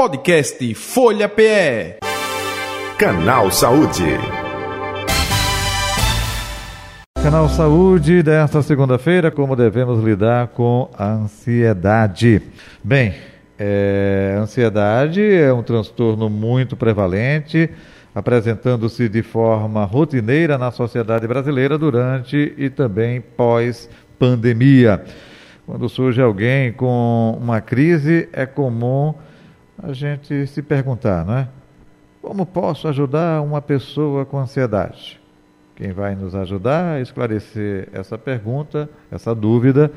Podcast Folha PE. Canal Saúde. Canal Saúde desta segunda-feira, como devemos lidar com a ansiedade. Bem, é, ansiedade é um transtorno muito prevalente, apresentando-se de forma rotineira na sociedade brasileira durante e também pós-pandemia. Quando surge alguém com uma crise, é comum a gente se perguntar, não é? Como posso ajudar uma pessoa com ansiedade? Quem vai nos ajudar a esclarecer essa pergunta, essa dúvida,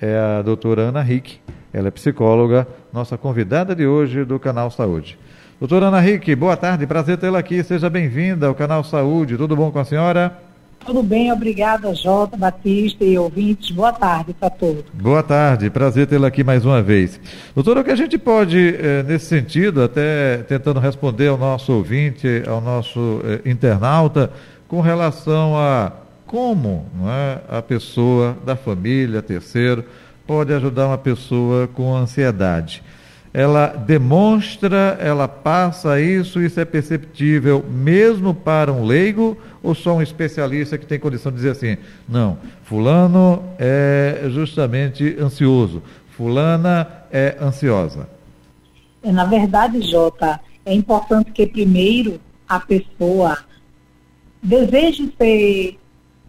é a doutora Ana Rick. Ela é psicóloga, nossa convidada de hoje do Canal Saúde. Doutora Ana Rick, boa tarde, prazer tê-la aqui. Seja bem-vinda ao Canal Saúde. Tudo bom com a senhora? Tudo bem, obrigada, Jota, Batista e ouvintes. Boa tarde para todos. Boa tarde, prazer tê-la aqui mais uma vez. Doutora, o que a gente pode, eh, nesse sentido, até tentando responder ao nosso ouvinte, ao nosso eh, internauta, com relação a como é, a pessoa da família, terceiro, pode ajudar uma pessoa com ansiedade ela demonstra, ela passa isso, isso é perceptível mesmo para um leigo ou só um especialista que tem condição de dizer assim, não, fulano é justamente ansioso, fulana é ansiosa? É, na verdade, Jota, é importante que primeiro a pessoa deseje ser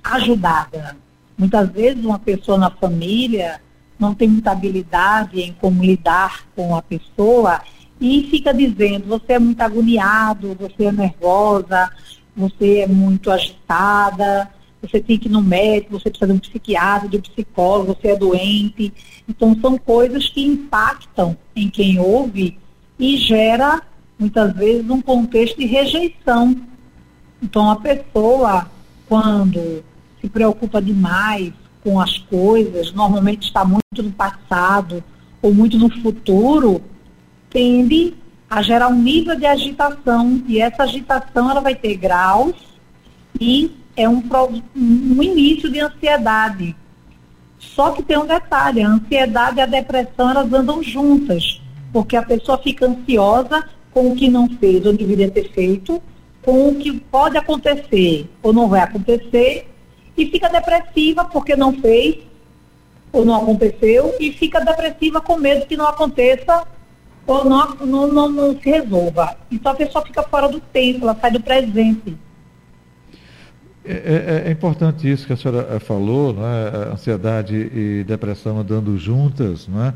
ajudada. Muitas vezes uma pessoa na família não tem muita habilidade em como lidar com a pessoa e fica dizendo, você é muito agoniado, você é nervosa, você é muito agitada, você tem que ir no médico, você precisa de um psiquiatra, de um psicólogo, você é doente. Então são coisas que impactam em quem ouve e gera muitas vezes um contexto de rejeição. Então a pessoa, quando se preocupa demais com as coisas, normalmente está muito no passado ou muito no futuro, tende a gerar um nível de agitação. E essa agitação ela vai ter graus e é um, um início de ansiedade. Só que tem um detalhe, a ansiedade e a depressão elas andam juntas, porque a pessoa fica ansiosa com o que não fez ou deveria ter feito, com o que pode acontecer ou não vai acontecer, e fica depressiva porque não fez ou não aconteceu e fica depressiva com medo que não aconteça ou não, não, não, não se resolva. Então a pessoa fica fora do tempo, ela sai do presente. É, é, é, importante isso que a senhora eh, falou, não é? ansiedade e depressão andando juntas, não é?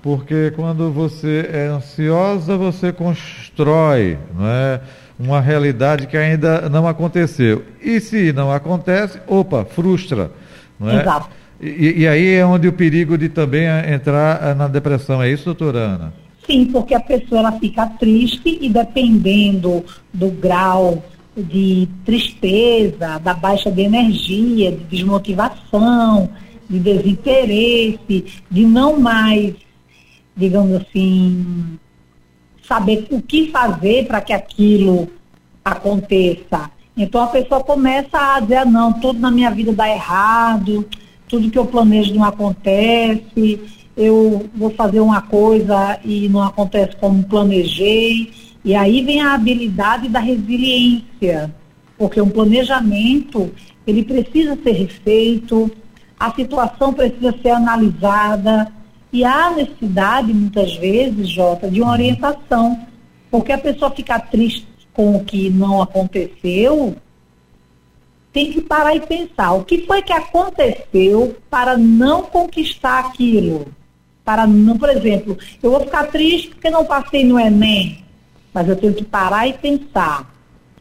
porque quando você é ansiosa, você constrói não é? Uma realidade que ainda não aconteceu. E se não acontece, opa, frustra. Não é? Exato. E, e, aí é onde o perigo de também entrar eh, na depressão, é isso, doutora Ana? Sim, porque a pessoa ela fica triste e dependendo do grau de tristeza, da baixa de energia, de desmotivação, de desinteresse, de não mais, digamos assim, saber o que fazer para que aquilo aconteça. Então a pessoa começa a dizer, ah, não, tudo na minha vida dá errado, tudo que eu planejo não acontece, eu vou fazer uma coisa e não acontece como planejei. E aí vem a habilidade da resiliência, porque um planejamento, ele precisa ser refeito, a situação precisa ser analisada, e há necessidade, muitas vezes, Jota, de uma orientação, porque a pessoa fica triste com o que não aconteceu, tem que parar e pensar o que foi que aconteceu para não conquistar aquilo. Para não, por exemplo, eu vou ficar triste porque não passei no Enem, mas eu tenho que parar e pensar.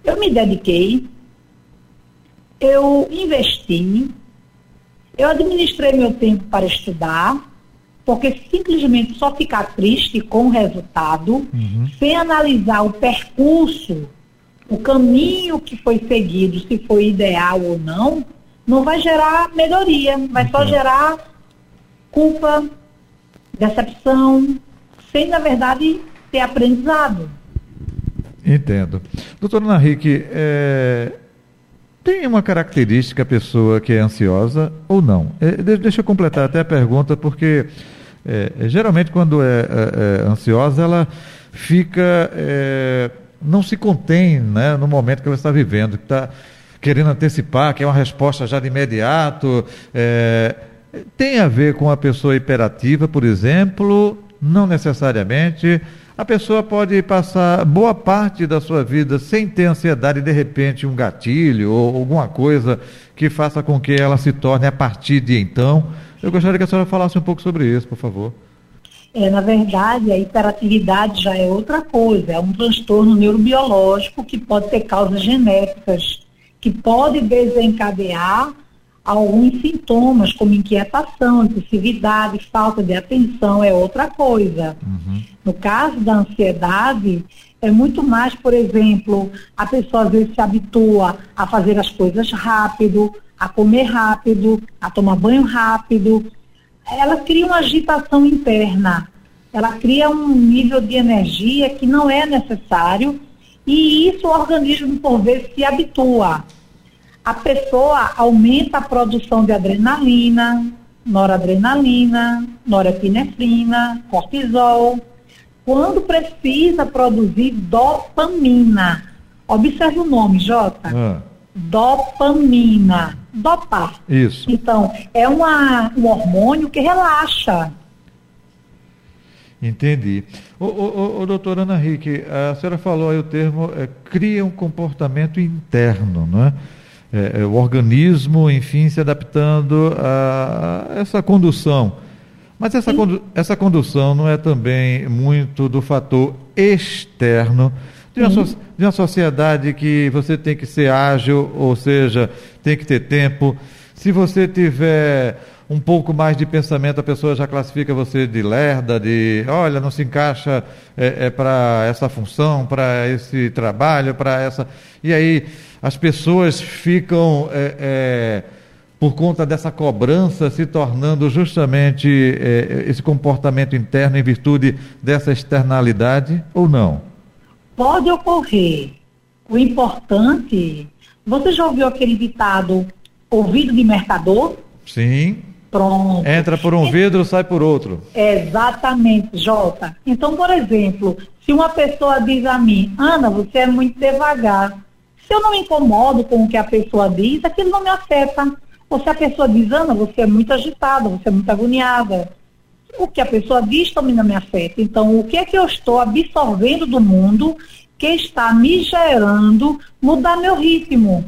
Eu me dediquei, eu investi, eu administrei meu tempo para estudar, porque simplesmente só ficar triste com o resultado, uhum. sem analisar o percurso o caminho que foi seguido, se foi ideal ou não, não vai gerar melhoria, vai só gerar culpa, decepção, sem, na verdade, ter aprendizado. Entendo. Doutora Henrique, é, tem uma característica a pessoa que é ansiosa ou não? É, deixa eu completar até a pergunta, porque é, geralmente quando é, é, é ansiosa, ela fica, é, não se contém né, no momento que ela está vivendo, que está querendo antecipar, que é uma resposta já de imediato. É, tem a ver com a pessoa hiperativa, por exemplo? Não necessariamente. A pessoa pode passar boa parte da sua vida sem ter ansiedade, de repente um gatilho ou alguma coisa que faça com que ela se torne a partir de então. Eu gostaria que a senhora falasse um pouco sobre isso, por favor. É, na verdade, a hiperatividade já é outra coisa, é um transtorno neurobiológico que pode ter causas genéticas, que pode desencadear alguns sintomas, como inquietação, impulsividade, falta de atenção, é outra coisa. Uhum. No caso da ansiedade, é muito mais, por exemplo, a pessoa às vezes se habitua a fazer as coisas rápido, a comer rápido, a tomar banho rápido. Ela cria uma agitação interna, ela cria um nível de energia que não é necessário e isso o organismo, por vezes, se habitua a pessoa aumenta a produção de adrenalina, noradrenalina, norepinefrina, cortisol, quando precisa produzir dopamina. Observe o nome, Jota. Ah. Dopamina. Dopar. Isso. Então, é uma, um hormônio que relaxa. Entendi. O, o, doutora Ana Henrique, a senhora falou aí o termo é, cria um comportamento interno, não é? É, é, o organismo, enfim, se adaptando a essa condução. Mas essa, condu essa condução não é também muito do fator externo de uma, so de uma sociedade que você tem que ser ágil, ou seja, tem que ter tempo. Se você tiver um pouco mais de pensamento, a pessoa já classifica você de lerda, de olha, não se encaixa é, é para essa função, para esse trabalho, para essa. E aí as pessoas ficam, é, é, por conta dessa cobrança, se tornando justamente é, esse comportamento interno em virtude dessa externalidade ou não? Pode ocorrer. O importante. Você já ouviu aquele ditado ouvido de mercador? Sim. Pronto. Entra por um vidro, sai por outro. Exatamente, Jota. Então, por exemplo, se uma pessoa diz a mim, Ana, você é muito devagar. Se eu não me incomodo com o que a pessoa diz, aquilo não me afeta. Ou se a pessoa diz, Ana, você é muito agitada, você é muito agoniada. O que a pessoa diz também não me afeta. Então, o que é que eu estou absorvendo do mundo que está me gerando mudar meu ritmo?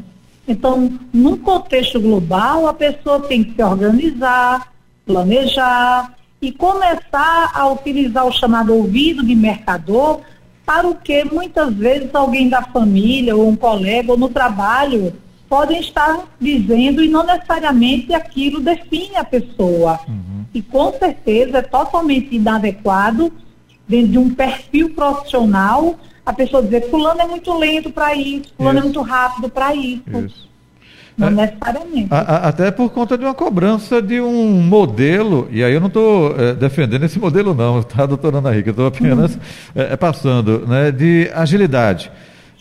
Então, num contexto global, a pessoa tem que se organizar, planejar e começar a utilizar o chamado ouvido de mercador para o que muitas vezes alguém da família ou um colega ou no trabalho podem estar dizendo e não necessariamente aquilo define a pessoa. Uhum. E com certeza é totalmente inadequado dentro de um perfil profissional a pessoa dizer fulano é muito lento para isso, fulano é isso. é muito rápido para isso. isso. Não é, necessariamente. A, a, até por conta de uma cobrança de um modelo, e aí eu não estou é, defendendo esse modelo não, tá, doutora Ana Rica? Eu estou apenas é, é, passando, né, de agilidade.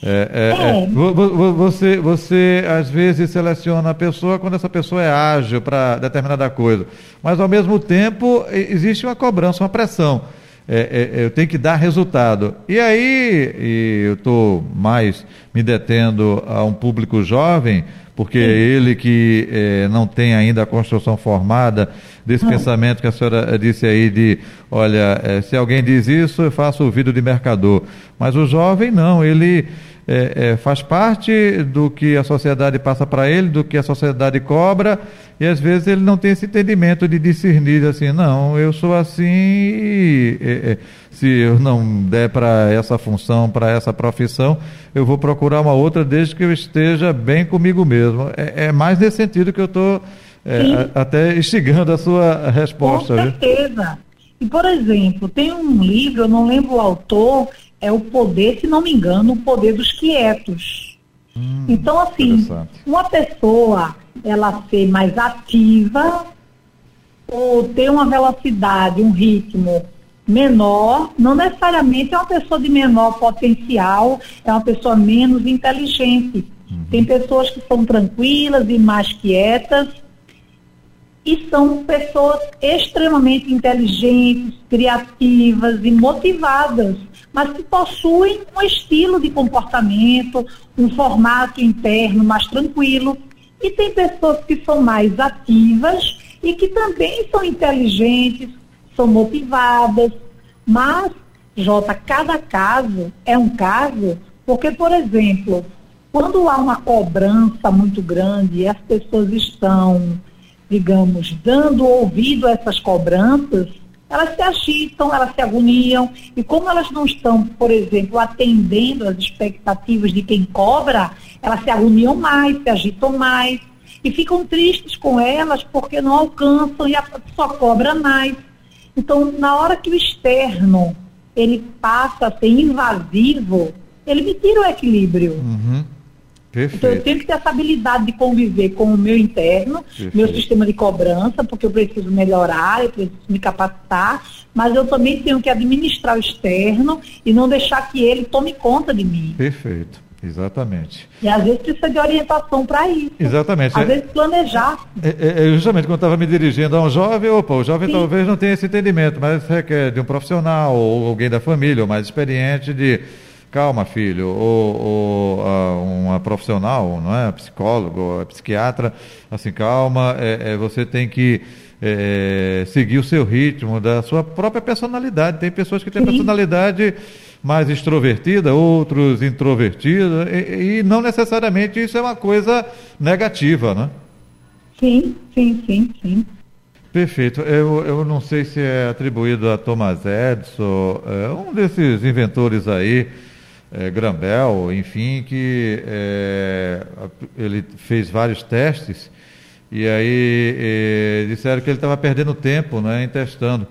É, é, é. você, você às vezes seleciona a pessoa quando essa pessoa é ágil para determinada coisa, mas ao mesmo tempo existe uma cobrança, uma pressão. É, é, eu tenho que dar resultado. E aí, e eu estou mais me detendo a um público jovem, porque Sim. é ele que é, não tem ainda a construção formada desse pensamento que a senhora disse aí de, olha, é, se alguém diz isso, eu faço ouvido de mercador. Mas o jovem não, ele é, é, faz parte do que a sociedade passa para ele, do que a sociedade cobra, e às vezes ele não tem esse entendimento de discernir assim, não, eu sou assim e, é, é, se eu não der para essa função, para essa profissão, eu vou procurar uma outra desde que eu esteja bem comigo mesmo. É, é mais nesse sentido que eu estou é, até instigando a sua resposta. Com certeza. Viu? E, por exemplo, tem um livro, eu não lembro o autor, é o poder, se não me engano, o poder dos quietos. Hum, então, assim, uma pessoa, ela ser mais ativa ou ter uma velocidade, um ritmo menor, não necessariamente é uma pessoa de menor potencial, é uma pessoa menos inteligente. Uhum. Tem pessoas que são tranquilas e mais quietas. E são pessoas extremamente inteligentes, criativas e motivadas, mas que possuem um estilo de comportamento, um formato interno mais tranquilo. E tem pessoas que são mais ativas e que também são inteligentes, são motivadas, mas, Jota, cada caso é um caso, porque, por exemplo, quando há uma cobrança muito grande e as pessoas estão digamos, dando ouvido a essas cobranças, elas se agitam, elas se agoniam, e como elas não estão, por exemplo, atendendo às expectativas de quem cobra, elas se agoniam mais, se agitam mais, e ficam tristes com elas porque não alcançam e a só cobra mais. Então, na hora que o externo ele passa a ser invasivo, ele me tira o equilíbrio. Uhum. Perfeito. Então eu tenho que ter essa habilidade de conviver com o meu interno, Perfeito. meu sistema de cobrança, porque eu preciso melhorar, eu preciso me capacitar, mas eu também tenho que administrar o externo e não deixar que ele tome conta de mim. Perfeito. Exatamente. E às vezes precisa de orientação para isso. Exatamente. Às é, vezes planejar. É, é, é justamente quando eu estava me dirigindo a um jovem, opa, o jovem Sim. talvez não tenha esse entendimento, mas requer de um profissional ou alguém da família ou mais experiente de calma, filho, ou, ou uh, uma profissional, não é, psicólogo, é psiquiatra, assim, calma, é, é você tem que é, seguir o seu ritmo, da sua própria personalidade. Tem pessoas que têm personalidade mais extrovertida, outros introvertida, e, e, não necessariamente isso é uma coisa negativa, né? Sim, sim, sim, sim. Perfeito. Eu, eu não sei se é atribuído a Thomas Edison, é, um desses inventores aí, é, Grambel, enfim, que é, ele fez vários testes e aí é, disseram que ele estava perdendo tempo né, em testando.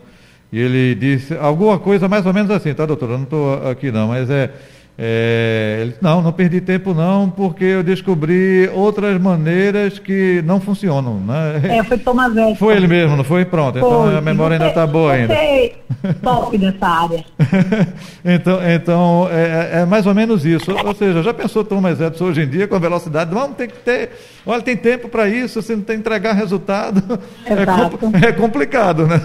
E ele disse alguma coisa mais ou menos assim, tá, doutor? Eu não estou aqui não, mas é é, ele, não, não perdi tempo não, porque eu descobri outras maneiras que não funcionam. Né? É, foi Thomas Edison. Foi ele mesmo, não foi? Pronto, então foi. então a memória você, ainda está boa ainda. top nessa área. então, então é, é, mais ou menos isso. Ou seja, já pensou Thomas Edison hoje em dia com a velocidade? Vamos ter que ter, olha, tem tempo para isso, se não tem que entregar resultado, é, é complicado, né?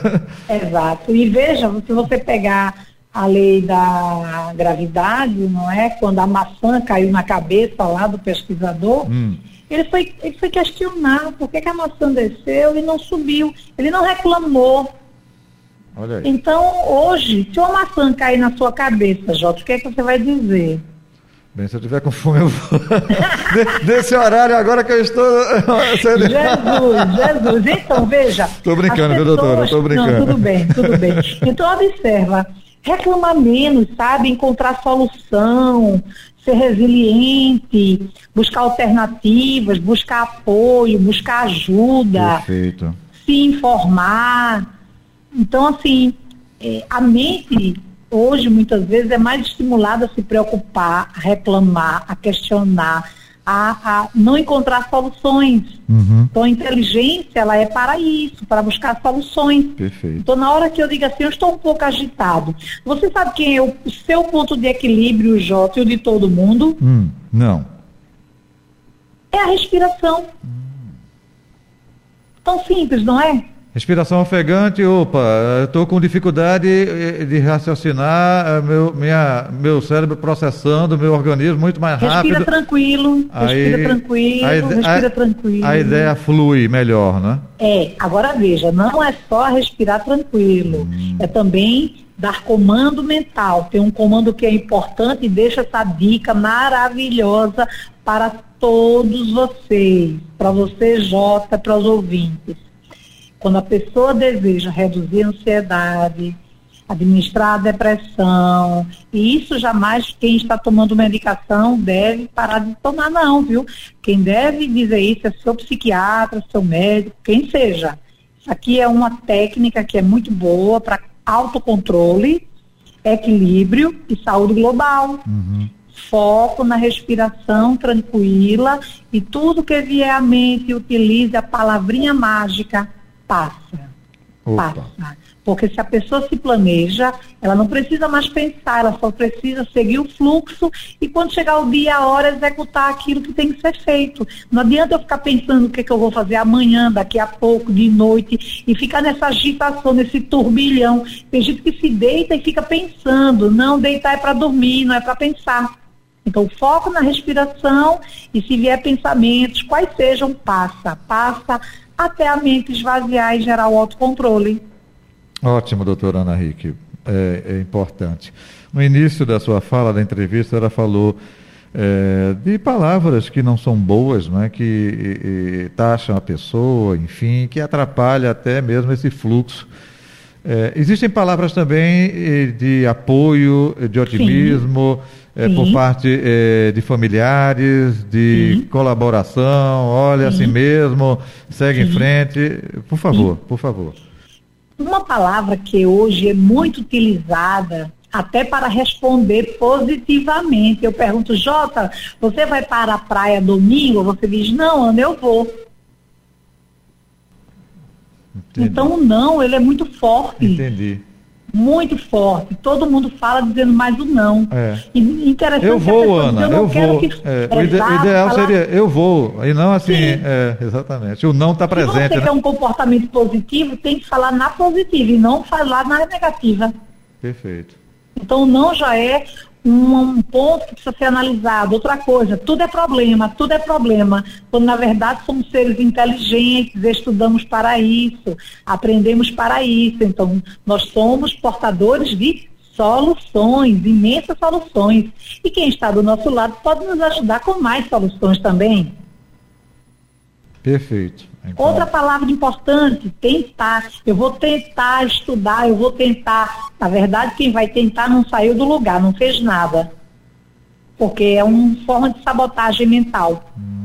Exato. E veja, se você pegar a lei da gravidade, não é? Quando a maçã caiu na cabeça lá do pesquisador, hum. ele, foi, ele foi questionar por que, que, a maçã desceu e não subiu. Ele não reclamou. Então, hoje, se uma maçã cair na sua cabeça, Jota, o que é que você vai dizer? Bem, se eu tiver com fome, eu vou. Desse horário agora que eu estou. Jesus, Jesus. Então, veja. Estou brincando, pessoas... viu, doutora? Estou brincando. Não, tudo bem, tudo bem. Então, observa reclamar menos, sabe? Encontrar solução, ser resiliente, buscar alternativas, buscar apoio, buscar ajuda, Perfeito. se informar. Então, assim, é, a mente hoje muitas vezes é mais estimulada a se preocupar, a reclamar, a questionar, a, a não encontrar soluções. Uhum. Então a inteligência ela é para isso, para buscar soluções. Perfeito. Então na hora que eu digo assim, eu estou um pouco agitado. Você sabe quem é o seu ponto de equilíbrio, Jota, e o de todo mundo? Hum, não. É a respiração. Hum. Tão simples, não é? Respiração ofegante, opa, estou com dificuldade eh, de raciocinar, eh, meu, minha, meu cérebro processando, meu organismo muito mais rápido. Respira tranquilo, respira Aí, tranquilo, a, respira a, tranquilo. A ideia flui melhor, né? É, agora veja, não é só respirar tranquilo, hum. é também dar comando mental. Tem um comando que é importante e deixa essa dica maravilhosa para todos vocês, para você, Jota, para os ouvintes quando a pessoa deseja reduzir a ansiedade, administrar a depressão, e isso jamais quem está tomando medicação deve parar de tomar, não, viu? Quem deve dizer isso é seu psiquiatra, seu médico, quem seja. Isso aqui é uma técnica que é muito boa para autocontrole, equilíbrio e saúde global. Uhum. Foco na respiração tranquila e tudo que vier à mente utilize a palavrinha mágica passa. Opa. Passa. Porque se a pessoa se planeja, ela não precisa mais pensar, ela só precisa seguir o fluxo e quando chegar o dia, a hora, executar aquilo que tem que ser feito. Não adianta eu ficar pensando o que, é que eu vou fazer amanhã, daqui a pouco, de noite, e ficar nessa agitação, nesse turbilhão. Tem gente que se deita e fica pensando. Não, deitar é para dormir, não é para pensar. Então, foco na respiração e se vier pensamentos, quais sejam, passa, passa, até a mente esvaziar e gerar o autocontrole. Ótimo, doutora Ana Henrique. É, é, importante. No início da sua fala, da entrevista, ela falou é, de palavras que não são boas, né, que e, e, taxam a pessoa, enfim, que atrapalha até mesmo esse fluxo. É, existem palavras também de apoio, de otimismo, é, por parte é, de familiares, de Sim. colaboração, olha Sim. assim mesmo, segue Sim. em frente. Por favor, por favor. Uma palavra que hoje é muito utilizada até para responder positivamente. Eu pergunto, Jota, você vai para a praia domingo? Você diz, não, Ana, eu vou. Entendi. Então, o não, ele é muito forte. Entendi muito forte. Todo mundo fala dizendo mais o não. É. interessante eu vou, Ana, eu, eu vou. Que... É, o, ide ideal falar... seria eu vou, e não assim, é, exatamente. O não está presente. Se você né? quer um comportamento positivo, tem que falar na positiva e não falar na negativa. Perfeito. Então, o não já é um, ponto que precisa ser analisado. Outra coisa, tudo é problema, tudo é problema. Quando na verdade somos seres inteligentes, estudamos para isso, aprendemos para isso. Então, nós somos portadores de soluções, imensas soluções. E quem está do nosso lado pode nos ajudar com mais soluções também. Perfeito. Então... Outra palavra importante, tentar. Eu vou tentar estudar, eu vou tentar. Na verdade, quem vai tentar não saiu do lugar, não fez nada. Porque é uma forma de sabotagem mental. Hum.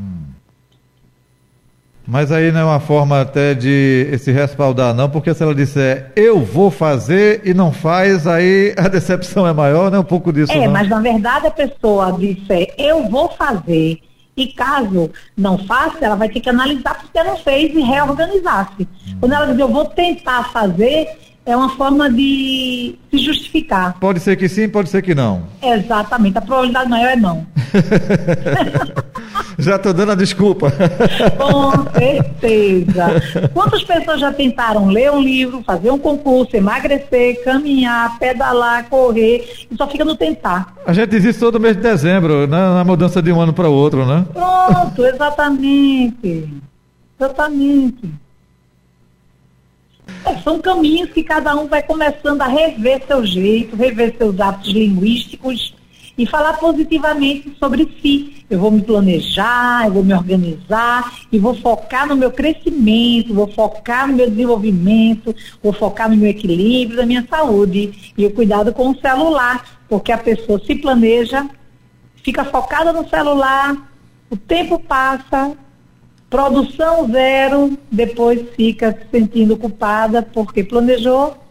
Mas aí não é uma forma até de se respaldar, não, porque se ela disser eu vou fazer e não faz, aí a decepção é maior, não é um pouco disso. É, não? mas na verdade a pessoa disser eu vou fazer e caso não faça, ela vai ter que analisar porque não fez e reorganizar-se. Quando ela diz eu vou tentar fazer, é uma forma de se justificar. Pode ser que sim, pode ser que não. Exatamente, a probabilidade maior é não. já estou dando a desculpa. Com certeza. Quantas pessoas já tentaram ler um livro, fazer um concurso, emagrecer, caminhar, pedalar, correr e só fica no tentar? A gente diz isso todo mês de dezembro, né? na mudança de um ano para o outro, né? Pronto, exatamente. Exatamente. É, são caminhos que cada um vai começando a rever seu jeito, rever seus atos linguísticos e falar positivamente sobre si. Eu vou me planejar, eu vou me organizar e vou focar no meu crescimento, vou focar no meu desenvolvimento, vou focar no meu equilíbrio, da minha saúde e o cuidado com o celular, porque a pessoa se planeja, fica focada no celular, o tempo passa, produção zero, depois fica se sentindo culpada porque planejou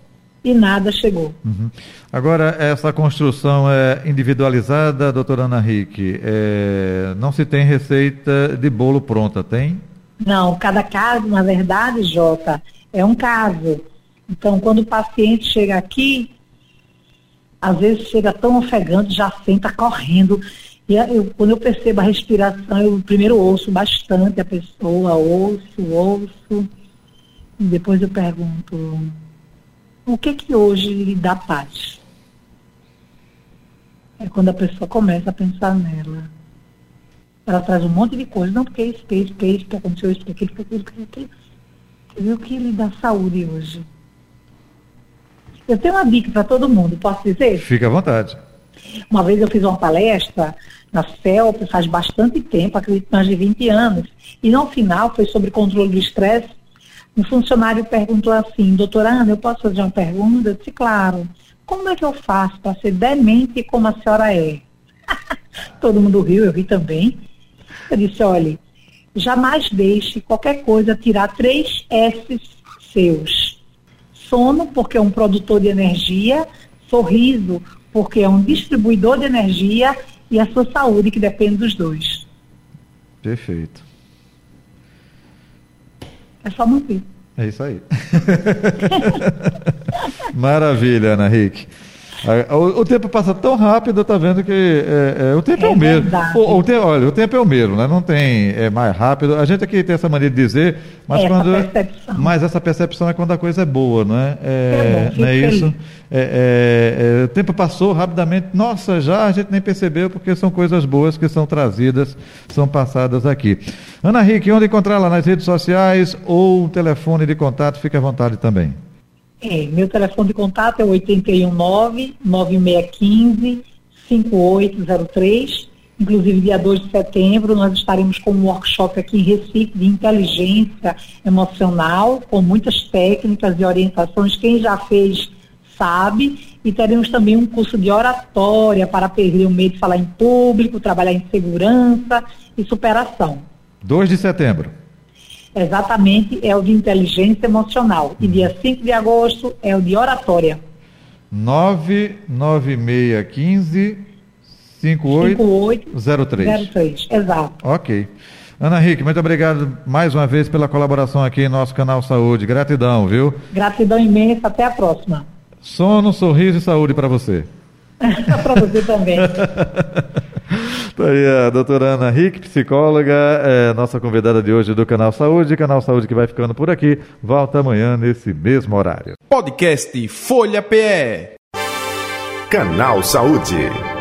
e nada chegou. Uhum. Agora, essa construção é individualizada, doutora Ana Henrique, é, não se tem receita de bolo pronta, tem? Não, cada caso, na verdade, Jota, é um caso. Então, quando o paciente chega aqui, às vezes chega tão ofegante, já senta correndo. E eu, quando eu percebo a respiração, eu primeiro ouço bastante a pessoa, ouço, ouço. E depois eu pergunto, o que que hoje lhe dá paz? É quando a pessoa começa a pensar nela. Ela traz um monte de coisas, não porque isso, porque isso, porque isso, porque aconteceu isso, porque aquilo, porque aquilo, porque aquilo. Ver o que lhe dá saúde hoje? Eu tenho uma dica para todo mundo, posso dizer? Fique à vontade. Uma vez eu fiz uma palestra na CELP, faz bastante tempo, acredito mais de 20 anos, e no final foi sobre controle do estresse um funcionário perguntou assim, doutora Ana, eu posso fazer uma pergunta? Eu disse, claro. Como é que eu faço para ser demente como a senhora é? Todo mundo riu, eu ri também. Eu disse, olha, jamais deixe qualquer coisa tirar três S seus. Sono, porque é um produtor de energia, sorriso, porque é um distribuidor de energia, e a sua saúde, que depende dos dois. Perfeito. É só manter. É isso aí. Maravilha, Ana Rick. O, o, tempo passa tão rápido, tá vendo que é, é, o tempo é, é o mesmo. O, o te, olha, o tempo é o mesmo, né? Não tem é mais rápido. A gente aqui tem essa maneira de dizer, mas essa quando percepção. mas essa percepção é quando a coisa é boa, não é? É, bom, não é isso? É, é, o tempo passou rapidamente. Nossa, já a gente nem percebeu porque são coisas boas que são trazidas, são passadas aqui. Ana Rick, onde encontrá-la nas redes sociais ou telefone de contato? Fique à vontade também. É, meu telefone de contato é 819-9615-5803. Inclusive, dia 2 de setembro, nós estaremos com um workshop aqui em Recife de inteligência emocional, com muitas técnicas e orientações. Quem já fez sabe. E teremos também um curso de oratória para perder o medo de falar em público, trabalhar em segurança e superação. 2 de setembro. Exatamente, é o de inteligência emocional. E dia 5 de agosto é o de oratória. 99615 5803. 03, exato. Ok. Ana Henrique, muito obrigado mais uma vez pela colaboração aqui em nosso canal Saúde. Gratidão, viu? Gratidão imensa, até a próxima. Sono, sorriso e saúde para você. Para você também. Tá aí a doutora Ana Rick, psicóloga, é, nossa convidada de hoje do Canal Saúde. Canal Saúde que vai ficando por aqui. Volta amanhã nesse mesmo horário. Podcast Folha PE. Canal Saúde.